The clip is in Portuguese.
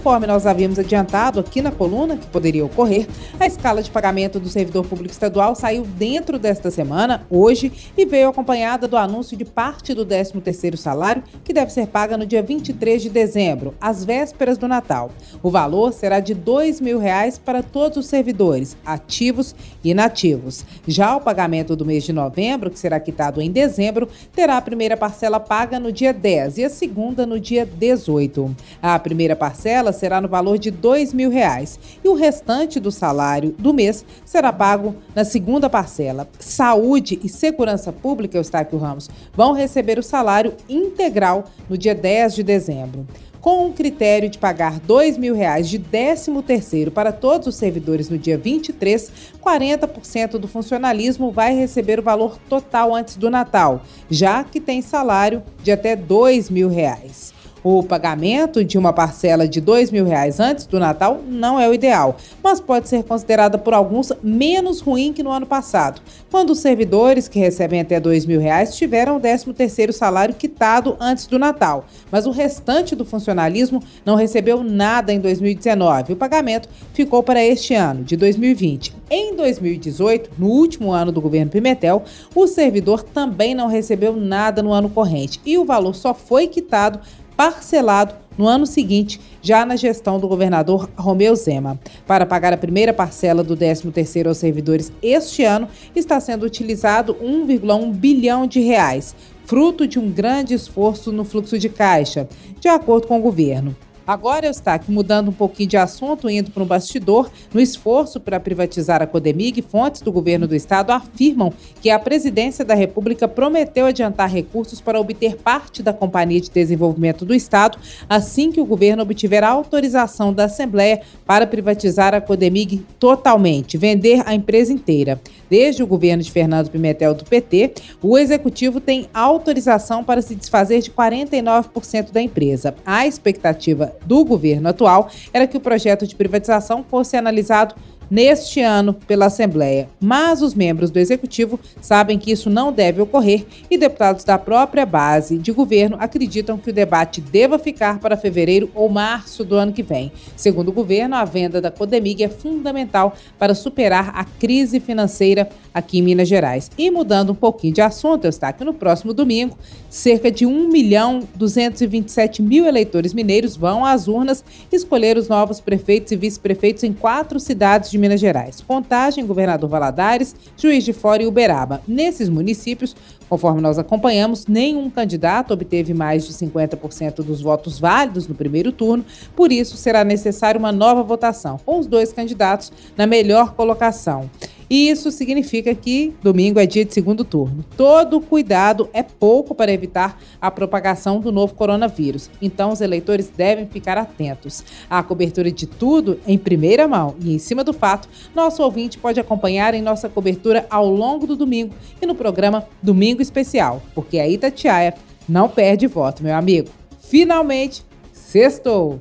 Conforme nós havíamos adiantado aqui na coluna que poderia ocorrer, a escala de pagamento do servidor público estadual saiu dentro desta semana, hoje, e veio acompanhada do anúncio de parte do 13º salário, que deve ser paga no dia 23 de dezembro, às vésperas do Natal. O valor será de 2 mil reais para todos os servidores, ativos e inativos. Já o pagamento do mês de novembro, que será quitado em dezembro, terá a primeira parcela paga no dia 10 e a segunda no dia 18. A primeira parcela parcela será no valor de 2 mil reais, e o restante do salário do mês será pago na segunda parcela. Saúde e Segurança Pública, Eustáquio Ramos, vão receber o salário integral no dia 10 de dezembro. Com o critério de pagar 2 mil reais de 13 terceiro para todos os servidores no dia 23, 40% do funcionalismo vai receber o valor total antes do Natal, já que tem salário de até 2 mil reais. O pagamento de uma parcela de R$ mil reais antes do Natal não é o ideal, mas pode ser considerada por alguns menos ruim que no ano passado, quando os servidores que recebem até R$ mil reais tiveram o 13º salário quitado antes do Natal, mas o restante do funcionalismo não recebeu nada em 2019. O pagamento ficou para este ano, de 2020. Em 2018, no último ano do governo Pimentel, o servidor também não recebeu nada no ano corrente e o valor só foi quitado parcelado no ano seguinte, já na gestão do governador Romeu Zema. Para pagar a primeira parcela do 13º aos servidores este ano, está sendo utilizado 1,1 bilhão de reais, fruto de um grande esforço no fluxo de caixa, de acordo com o governo. Agora, Eustáquio, mudando um pouquinho de assunto, indo para um bastidor, no esforço para privatizar a Codemig, fontes do governo do estado afirmam que a presidência da República prometeu adiantar recursos para obter parte da Companhia de Desenvolvimento do Estado assim que o governo obtiver a autorização da Assembleia para privatizar a Codemig totalmente, vender a empresa inteira. Desde o governo de Fernando Pimentel do PT, o executivo tem autorização para se desfazer de 49% da empresa. A expectativa do governo atual era que o projeto de privatização fosse analisado neste ano pela Assembleia. Mas os membros do Executivo sabem que isso não deve ocorrer e deputados da própria base de governo acreditam que o debate deva ficar para fevereiro ou março do ano que vem. Segundo o governo, a venda da Codemig é fundamental para superar a crise financeira aqui em Minas Gerais. E mudando um pouquinho de assunto, eu está que no próximo domingo, cerca de 1 milhão 227 mil eleitores mineiros vão às urnas escolher os novos prefeitos e vice-prefeitos em quatro cidades de Minas Gerais: Contagem, Governador Valadares, Juiz de Fora e Uberaba. Nesses municípios, conforme nós acompanhamos, nenhum candidato obteve mais de 50% dos votos válidos no primeiro turno, por isso será necessária uma nova votação, com os dois candidatos na melhor colocação. E isso significa que domingo é dia de segundo turno. Todo cuidado é pouco para evitar a propagação do novo coronavírus. Então, os eleitores devem ficar atentos. A cobertura de tudo em primeira mão e em cima do fato, nosso ouvinte pode acompanhar em nossa cobertura ao longo do domingo e no programa Domingo Especial, porque a Itatiaia não perde voto, meu amigo. Finalmente, sextou!